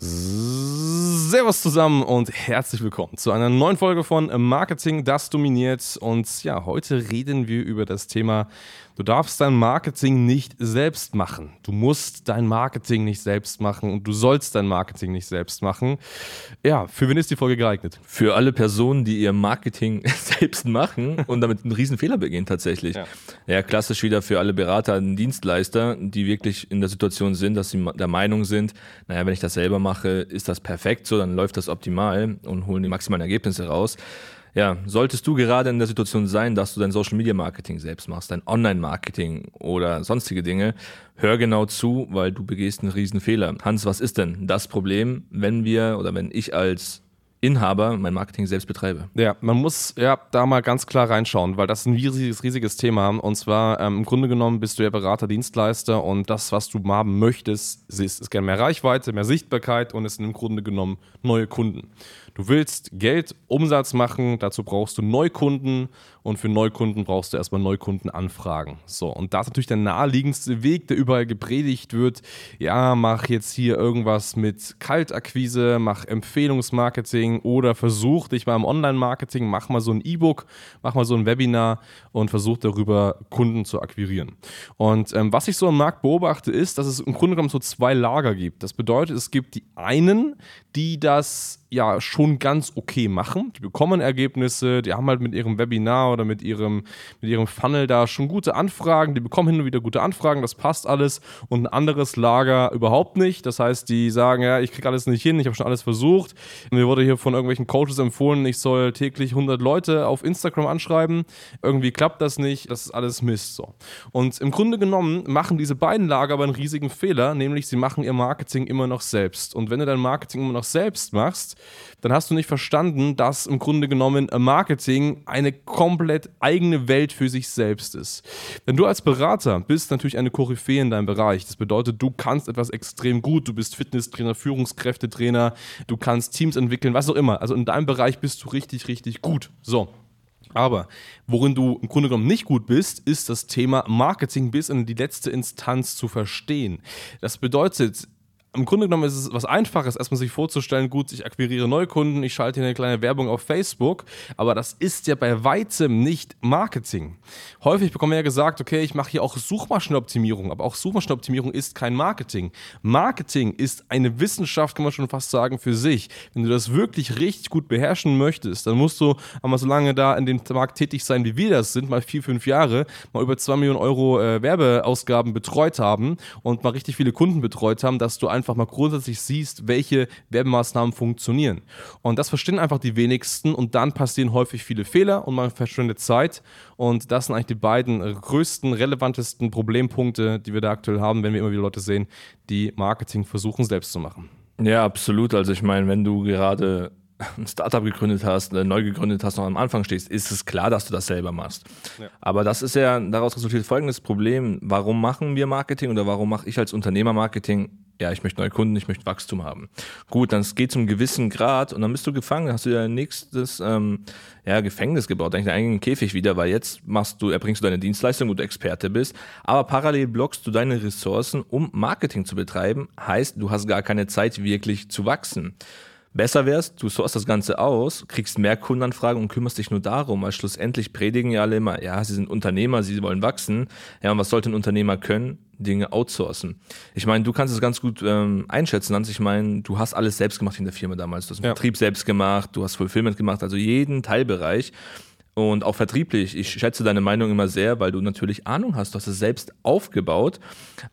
Servus zusammen und herzlich willkommen zu einer neuen Folge von Marketing, das dominiert. Und ja, heute reden wir über das Thema Du darfst dein Marketing nicht selbst machen. Du musst dein Marketing nicht selbst machen und du sollst dein Marketing nicht selbst machen. Ja, für wen ist die Folge geeignet? Für alle Personen, die ihr Marketing selbst machen und damit einen riesen Fehler begehen tatsächlich. Ja. ja, klassisch wieder für alle Berater und Dienstleister, die wirklich in der Situation sind, dass sie der Meinung sind, naja, wenn ich das selber mache, ist das perfekt so, dann läuft das optimal und holen die maximalen Ergebnisse raus. Ja, solltest du gerade in der Situation sein, dass du dein Social Media Marketing selbst machst, dein Online Marketing oder sonstige Dinge, hör genau zu, weil du begehst einen riesen Fehler. Hans, was ist denn das Problem, wenn wir oder wenn ich als Inhaber mein Marketing selbst betreibe. Ja, man muss ja da mal ganz klar reinschauen, weil das ist ein riesiges, riesiges Thema. Und zwar ähm, im Grunde genommen bist du ja Berater, Dienstleister und das, was du haben möchtest, ist, ist gerne mehr Reichweite, mehr Sichtbarkeit und es sind im Grunde genommen neue Kunden. Du willst Geld, Umsatz machen, dazu brauchst du Neukunden und für Neukunden brauchst du erstmal Neukundenanfragen. So, und das ist natürlich der naheliegendste Weg, der überall gepredigt wird. Ja, mach jetzt hier irgendwas mit Kaltakquise, mach Empfehlungsmarketing oder versuch dich mal im Online-Marketing, mach mal so ein E-Book, mach mal so ein Webinar und versuch darüber Kunden zu akquirieren. Und ähm, was ich so im Markt beobachte, ist, dass es im Grunde genommen so zwei Lager gibt. Das bedeutet, es gibt die einen, die das ja schon ganz okay machen. Die bekommen Ergebnisse, die haben halt mit ihrem Webinar oder mit ihrem, mit ihrem Funnel da schon gute Anfragen, die bekommen hin und wieder gute Anfragen, das passt alles und ein anderes Lager überhaupt nicht. Das heißt, die sagen, ja, ich kriege alles nicht hin, ich habe schon alles versucht. Mir wurde hier von irgendwelchen Coaches empfohlen, ich soll täglich 100 Leute auf Instagram anschreiben. Irgendwie klappt das nicht, das ist alles Mist so. Und im Grunde genommen machen diese beiden Lager aber einen riesigen Fehler, nämlich sie machen ihr Marketing immer noch selbst. Und wenn du dein Marketing immer noch selbst machst, dann hast du nicht verstanden, dass im Grunde genommen Marketing eine komplett eigene Welt für sich selbst ist. Denn du als Berater bist natürlich eine Koryphäe in deinem Bereich. Das bedeutet, du kannst etwas extrem gut. Du bist Fitnesstrainer, Führungskräftetrainer, du kannst Teams entwickeln, was auch immer. Also in deinem Bereich bist du richtig, richtig gut. So. Aber worin du im Grunde genommen nicht gut bist, ist das Thema Marketing bis in die letzte Instanz zu verstehen. Das bedeutet, im Grunde genommen ist es was Einfaches, erstmal sich vorzustellen, gut, ich akquiriere Neukunden, ich schalte hier eine kleine Werbung auf Facebook, aber das ist ja bei weitem nicht Marketing. Häufig bekommen wir ja gesagt, okay, ich mache hier auch Suchmaschinenoptimierung, aber auch Suchmaschinenoptimierung ist kein Marketing. Marketing ist eine Wissenschaft, kann man schon fast sagen, für sich. Wenn du das wirklich richtig gut beherrschen möchtest, dann musst du einmal so lange da in dem Markt tätig sein, wie wir das sind, mal vier, fünf Jahre, mal über zwei Millionen Euro äh, Werbeausgaben betreut haben und mal richtig viele Kunden betreut haben, dass du einfach mal grundsätzlich siehst, welche Werbemaßnahmen funktionieren. Und das verstehen einfach die wenigsten und dann passieren häufig viele Fehler und man verschwendet Zeit. Und das sind eigentlich die beiden größten, relevantesten Problempunkte, die wir da aktuell haben, wenn wir immer wieder Leute sehen, die Marketing versuchen selbst zu machen. Ja, absolut. Also ich meine, wenn du gerade ein Startup gegründet hast, äh, neu gegründet hast, noch am Anfang stehst, ist es klar, dass du das selber machst. Ja. Aber das ist ja, daraus resultiert folgendes Problem. Warum machen wir Marketing oder warum mache ich als Unternehmer Marketing? Ja, ich möchte neue Kunden, ich möchte Wachstum haben. Gut, dann geht zum gewissen Grad und dann bist du gefangen, dann hast du ja nächstes ähm, ja, Gefängnis gebaut, eigentlich einen eigenen Käfig wieder, weil jetzt machst du, erbringst du deine Dienstleistung, wo du Experte bist, aber parallel blockst du deine Ressourcen, um Marketing zu betreiben, heißt, du hast gar keine Zeit wirklich zu wachsen. Besser wär's, du sourst das Ganze aus, kriegst mehr Kundenanfragen und kümmerst dich nur darum, weil schlussendlich predigen ja alle immer, ja, sie sind Unternehmer, sie wollen wachsen. Ja, und was sollte ein Unternehmer können? Dinge outsourcen. Ich meine, du kannst es ganz gut ähm, einschätzen, Hans. Ich meine, du hast alles selbst gemacht in der Firma damals. Du hast den ja. Betrieb selbst gemacht, du hast Fulfillment gemacht, also jeden Teilbereich. Und auch vertrieblich. Ich schätze deine Meinung immer sehr, weil du natürlich Ahnung hast. Du hast es selbst aufgebaut,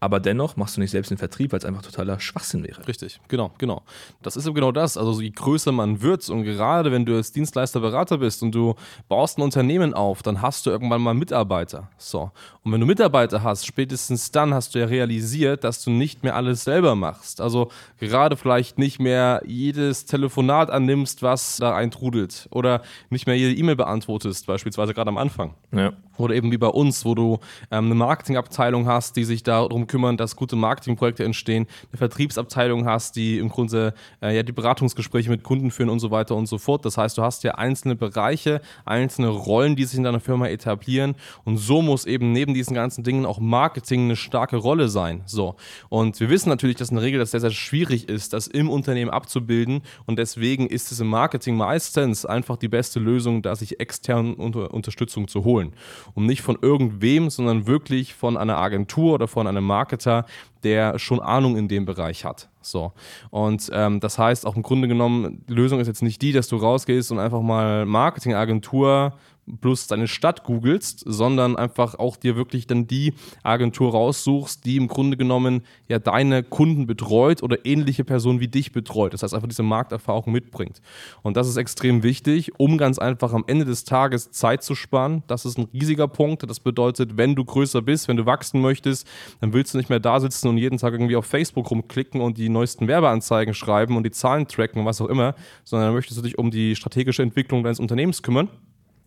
aber dennoch machst du nicht selbst den Vertrieb, weil es einfach totaler Schwachsinn wäre. Richtig, genau, genau. Das ist eben genau das. Also je größer man wird und gerade wenn du als Dienstleister Berater bist und du baust ein Unternehmen auf, dann hast du irgendwann mal Mitarbeiter. So. Und wenn du Mitarbeiter hast, spätestens dann hast du ja realisiert, dass du nicht mehr alles selber machst. Also gerade vielleicht nicht mehr jedes Telefonat annimmst, was da eintrudelt oder nicht mehr jede E-Mail beantwortest bist, beispielsweise gerade am Anfang. Ja. Oder eben wie bei uns, wo du ähm, eine Marketingabteilung hast, die sich darum kümmern, dass gute Marketingprojekte entstehen, eine Vertriebsabteilung hast, die im Grunde äh, ja die Beratungsgespräche mit Kunden führen und so weiter und so fort. Das heißt, du hast ja einzelne Bereiche, einzelne Rollen, die sich in deiner Firma etablieren und so muss eben neben diesen ganzen Dingen auch Marketing eine starke Rolle sein. So. Und wir wissen natürlich, dass in der Regel das sehr, sehr schwierig ist, das im Unternehmen abzubilden und deswegen ist es im Marketing meistens einfach die beste Lösung, da sich externe unter Unterstützung zu holen und nicht von irgendwem, sondern wirklich von einer Agentur oder von einem Marketer, der schon Ahnung in dem Bereich hat. So. Und ähm, das heißt auch im Grunde genommen, die Lösung ist jetzt nicht die, dass du rausgehst und einfach mal Marketingagentur bloß deine Stadt googelst, sondern einfach auch dir wirklich dann die Agentur raussuchst, die im Grunde genommen ja deine Kunden betreut oder ähnliche Personen wie dich betreut. Das heißt einfach diese Markterfahrung mitbringt. Und das ist extrem wichtig, um ganz einfach am Ende des Tages Zeit zu sparen. Das ist ein riesiger Punkt. Das bedeutet, wenn du größer bist, wenn du wachsen möchtest, dann willst du nicht mehr da sitzen und jeden Tag irgendwie auf Facebook rumklicken und die neuesten Werbeanzeigen schreiben und die Zahlen tracken und was auch immer, sondern dann möchtest du dich um die strategische Entwicklung deines Unternehmens kümmern.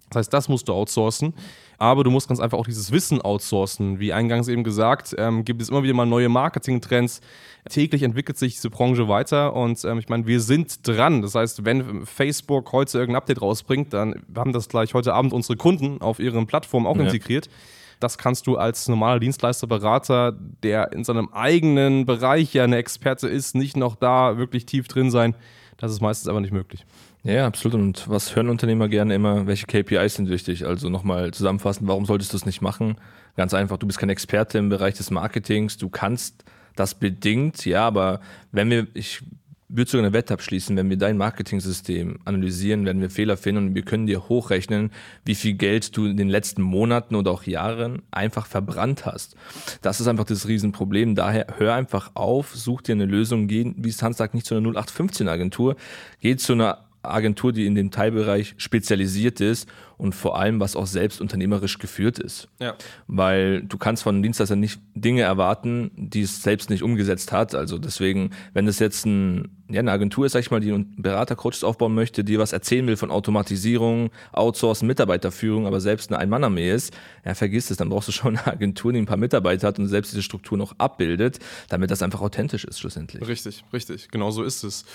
Das heißt, das musst du outsourcen. Aber du musst ganz einfach auch dieses Wissen outsourcen. Wie eingangs eben gesagt, ähm, gibt es immer wieder mal neue Marketingtrends. Täglich entwickelt sich diese Branche weiter und ähm, ich meine, wir sind dran. Das heißt, wenn Facebook heute irgendein Update rausbringt, dann haben das gleich heute Abend unsere Kunden auf ihren Plattformen auch ja. integriert. Das kannst du als normaler Dienstleister, Berater, der in seinem eigenen Bereich ja eine Experte ist, nicht noch da wirklich tief drin sein. Das ist meistens aber nicht möglich. Ja, absolut. Und was hören Unternehmer gerne immer? Welche KPIs sind wichtig? Also nochmal zusammenfassend, warum solltest du es nicht machen? Ganz einfach, du bist kein Experte im Bereich des Marketings, du kannst das bedingt, ja, aber wenn wir, ich würde sogar eine Wette abschließen, wenn wir dein Marketing-System analysieren, werden wir Fehler finden und wir können dir hochrechnen, wie viel Geld du in den letzten Monaten oder auch Jahren einfach verbrannt hast. Das ist einfach das Riesenproblem. Daher hör einfach auf, such dir eine Lösung, geh, wie Hans sagt, nicht zu einer 0815-Agentur, geh zu einer Agentur, die in dem Teilbereich spezialisiert ist und vor allem, was auch selbst unternehmerisch geführt ist. Ja. Weil du kannst von einem Dienstleister nicht Dinge erwarten, die es selbst nicht umgesetzt hat. Also deswegen, wenn es jetzt ein, ja, eine Agentur ist, sag ich mal, die einen Berater, Coaches aufbauen möchte, die was erzählen will von Automatisierung, Outsourcen, Mitarbeiterführung, aber selbst eine Ein-Mann-Armee ist, ja, vergiss es, dann brauchst du schon eine Agentur, die ein paar Mitarbeiter hat und selbst diese Struktur noch abbildet, damit das einfach authentisch ist schlussendlich. Richtig, richtig, genau so ist es.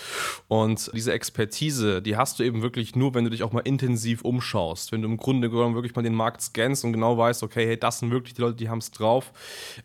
Und diese Expertise, die hast du eben wirklich nur, wenn du dich auch mal intensiv umschaust wenn du im Grunde genommen wirklich mal den Markt scannst und genau weißt, okay, hey, das sind wirklich die Leute, die haben es drauf.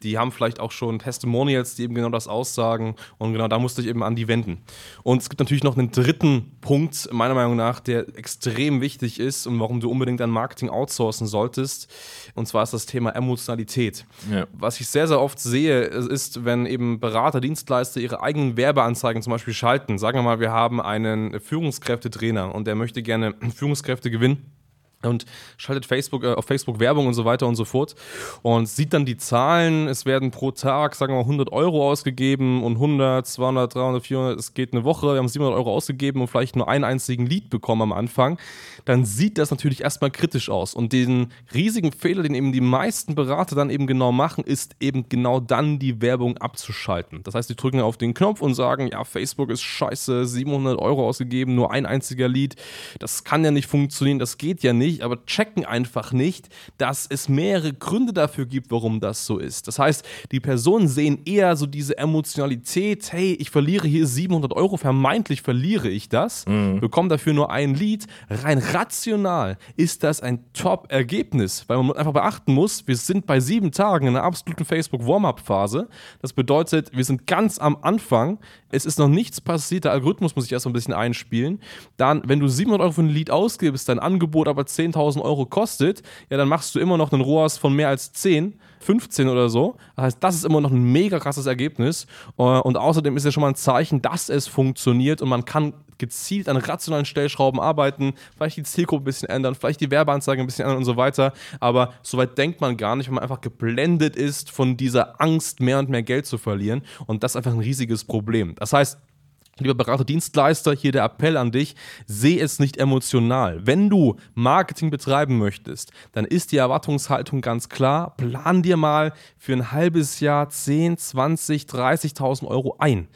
Die haben vielleicht auch schon Testimonials, die eben genau das aussagen. Und genau da musste ich eben an die wenden. Und es gibt natürlich noch einen dritten Punkt, meiner Meinung nach, der extrem wichtig ist und warum du unbedingt dein Marketing outsourcen solltest. Und zwar ist das Thema Emotionalität. Ja. Was ich sehr, sehr oft sehe, ist, wenn eben Berater, Dienstleister ihre eigenen Werbeanzeigen zum Beispiel schalten. Sagen wir mal, wir haben einen Führungskräftetrainer und der möchte gerne Führungskräfte gewinnen und schaltet Facebook äh, auf Facebook Werbung und so weiter und so fort und sieht dann die Zahlen. Es werden pro Tag, sagen wir mal, 100 Euro ausgegeben und 100, 200, 300, 400, es geht eine Woche, wir haben 700 Euro ausgegeben und vielleicht nur einen einzigen Lied bekommen am Anfang. Dann sieht das natürlich erstmal kritisch aus. Und den riesigen Fehler, den eben die meisten Berater dann eben genau machen, ist eben genau dann die Werbung abzuschalten. Das heißt, die drücken auf den Knopf und sagen, ja, Facebook ist scheiße, 700 Euro ausgegeben, nur ein einziger Lied. Das kann ja nicht funktionieren, das geht ja nicht nicht, aber checken einfach nicht, dass es mehrere Gründe dafür gibt, warum das so ist. Das heißt, die Personen sehen eher so diese Emotionalität, hey, ich verliere hier 700 Euro, vermeintlich verliere ich das, mhm. bekomme dafür nur ein Lied. Rein rational ist das ein Top-Ergebnis, weil man einfach beachten muss, wir sind bei sieben Tagen in einer absoluten Facebook-Warm-Up-Phase. Das bedeutet, wir sind ganz am Anfang, es ist noch nichts passiert, der Algorithmus muss sich erst ein bisschen einspielen. Dann, wenn du 700 Euro für ein Lied ausgibst, dein Angebot aber 10 10.000 Euro kostet, ja, dann machst du immer noch einen ROAS von mehr als 10, 15 oder so. Das heißt, das ist immer noch ein mega krasses Ergebnis. Äh, und außerdem ist ja schon mal ein Zeichen, dass es funktioniert und man kann gezielt an rationalen Stellschrauben arbeiten, vielleicht die Zielgruppe ein bisschen ändern, vielleicht die Werbeanzeige ein bisschen ändern und so weiter. Aber soweit denkt man gar nicht, wenn man einfach geblendet ist von dieser Angst, mehr und mehr Geld zu verlieren. Und das ist einfach ein riesiges Problem. Das heißt, Lieber Berater, Dienstleister, hier der Appell an dich, seh es nicht emotional. Wenn du Marketing betreiben möchtest, dann ist die Erwartungshaltung ganz klar, plan dir mal für ein halbes Jahr 10, 20, 30.000 Euro ein.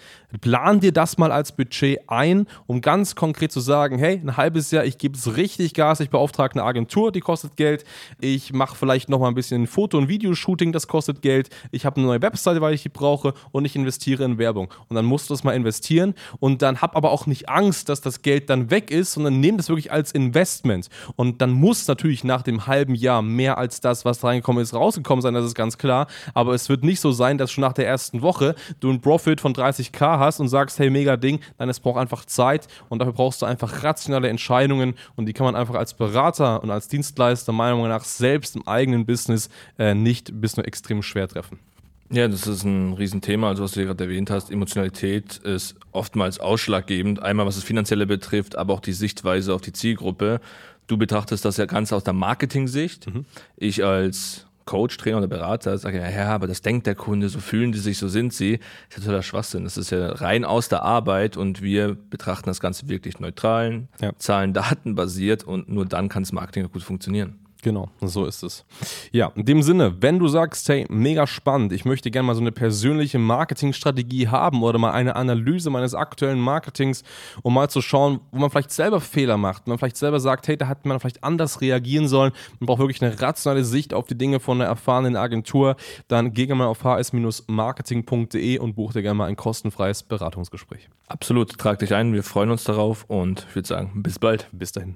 Plan dir das mal als Budget ein, um ganz konkret zu sagen, hey, ein halbes Jahr, ich gebe es richtig Gas, ich beauftrage eine Agentur, die kostet Geld, ich mache vielleicht noch mal ein bisschen Foto- und Videoshooting, das kostet Geld, ich habe eine neue Webseite, weil ich die brauche und ich investiere in Werbung. Und dann musst du das mal investieren und dann hab aber auch nicht Angst, dass das Geld dann weg ist, sondern nimm das wirklich als Investment. Und dann muss natürlich nach dem halben Jahr mehr als das, was reingekommen ist, rausgekommen sein, das ist ganz klar. Aber es wird nicht so sein, dass schon nach der ersten Woche du einen Profit von 30k hast und sagst, hey, mega Ding. Nein, es braucht einfach Zeit und dafür brauchst du einfach rationale Entscheidungen und die kann man einfach als Berater und als Dienstleister meiner Meinung nach selbst im eigenen Business äh, nicht bis nur extrem schwer treffen. Ja, das ist ein Riesenthema. Also, was du gerade erwähnt hast, Emotionalität ist oftmals ausschlaggebend. Einmal, was das Finanzielle betrifft, aber auch die Sichtweise auf die Zielgruppe. Du betrachtest das ja ganz aus der Marketing-Sicht. Mhm. Ich als Coach, Trainer oder Berater sagt ja, ja, aber das denkt der Kunde, so fühlen die sich, so sind sie. Das ist ja totaler Schwachsinn. Das ist ja rein aus der Arbeit und wir betrachten das Ganze wirklich neutral, ja. Zahlen, Daten basiert und nur dann kann das Marketing gut funktionieren. Genau, so ist es. Ja, in dem Sinne, wenn du sagst, hey, mega spannend, ich möchte gerne mal so eine persönliche Marketingstrategie haben oder mal eine Analyse meines aktuellen Marketings, um mal zu schauen, wo man vielleicht selber Fehler macht, man vielleicht selber sagt, hey, da hat man vielleicht anders reagieren sollen, man braucht wirklich eine rationale Sicht auf die Dinge von einer erfahrenen Agentur, dann geh gerne mal auf hs-marketing.de und buch dir gerne mal ein kostenfreies Beratungsgespräch. Absolut, trag dich ein, wir freuen uns darauf und ich würde sagen, bis bald. Bis dahin.